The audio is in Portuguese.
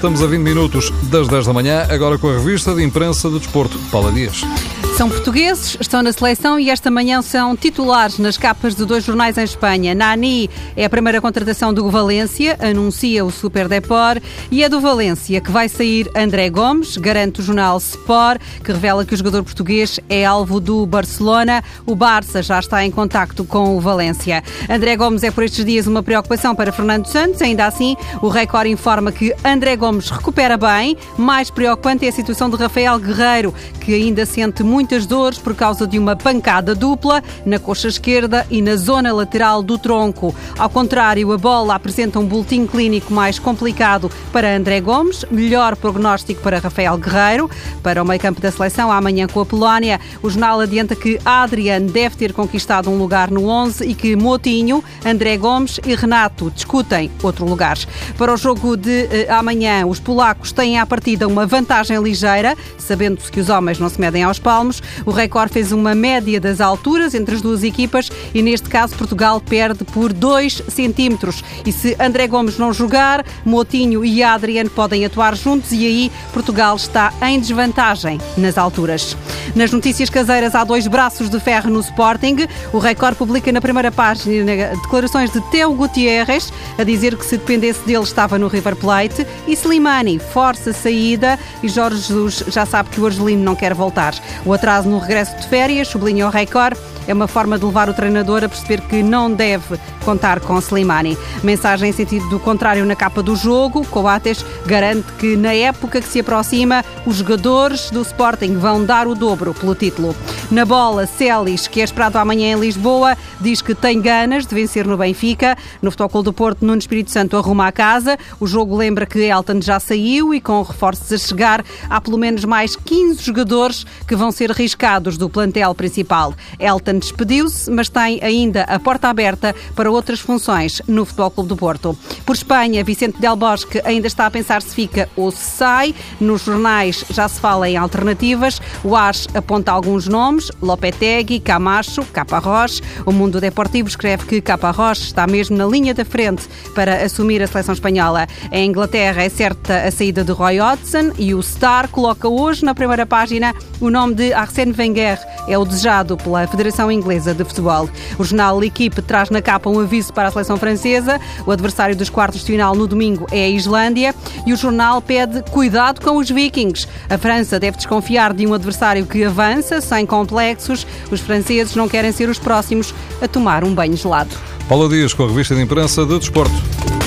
Estamos a 20 minutos das 10 da manhã, agora com a revista de imprensa de desporto. Paula Dias. São portugueses, estão na seleção e esta manhã são titulares nas capas de dois jornais em Espanha. Nani é a primeira contratação do Valência, anuncia o Super Depor, e é do Valência que vai sair André Gomes, garante o jornal Sport, que revela que o jogador português é alvo do Barcelona. O Barça já está em contacto com o Valência. André Gomes é por estes dias uma preocupação para Fernando Santos, ainda assim o Record informa que André Gomes recupera bem. Mais preocupante é a situação de Rafael Guerreiro, que ainda sente muito muitas dores por causa de uma pancada dupla na coxa esquerda e na zona lateral do tronco. Ao contrário, a bola apresenta um boletim clínico mais complicado para André Gomes, melhor prognóstico para Rafael Guerreiro. Para o meio campo da seleção, amanhã com a Polónia, o jornal adianta que Adrian deve ter conquistado um lugar no 11 e que Motinho, André Gomes e Renato discutem outro lugar. Para o jogo de eh, amanhã, os polacos têm à partida uma vantagem ligeira, sabendo-se que os homens não se medem aos palmos. O Record fez uma média das alturas entre as duas equipas e, neste caso, Portugal perde por 2 centímetros. E se André Gomes não jogar, Motinho e Adriano podem atuar juntos e aí Portugal está em desvantagem nas alturas. Nas notícias caseiras há dois braços de ferro no Sporting. O Record publica na primeira página declarações de Teo Gutierrez a dizer que se dependesse dele estava no River Plate e Slimani força a saída e Jorge Jesus já sabe que o argelino não quer voltar. O atraso no regresso de férias, sublinha o Record, é uma forma de levar o treinador a perceber que não deve contar com Slimani. Mensagem em sentido do contrário na capa do jogo. Coates garante que na época que se aproxima, os jogadores do Sporting vão dar o dobro pelo título. Na bola, Celis, que é esperado amanhã em Lisboa, diz que tem ganas de vencer no Benfica. No Futebol do Porto, Nuno Espírito Santo arruma a casa. O jogo lembra que Elton já saiu e com reforços a chegar, há pelo menos mais 15 jogadores que vão ser riscados do plantel principal. Elton despediu-se, mas tem ainda a porta aberta para outras funções no Futebol Clube do Porto. Por Espanha, Vicente Del Bosque ainda está a pensar se fica ou se sai. Nos jornais já se fala em alternativas. O AS aponta alguns nomes: Lopetegui, Camacho, Caparrós. O Mundo Deportivo escreve que Caparrós está mesmo na linha da frente para assumir a seleção espanhola. Em Inglaterra é certa a saída de Roy Hodgson e o Star coloca hoje na primeira página o nome de Arsène Wenger. É o desejado pela Federação Inglesa de Futebol. O jornal L'Equipe traz na capa um aviso para a seleção francesa. O adversário dos quartos de final no domingo é a Islândia e o jornal pede cuidado com os vikings. A França deve desconfiar de um adversário que avança sem complexos. Os franceses não querem ser os próximos a tomar um banho gelado. Paula Dias com a revista de imprensa de Desporto.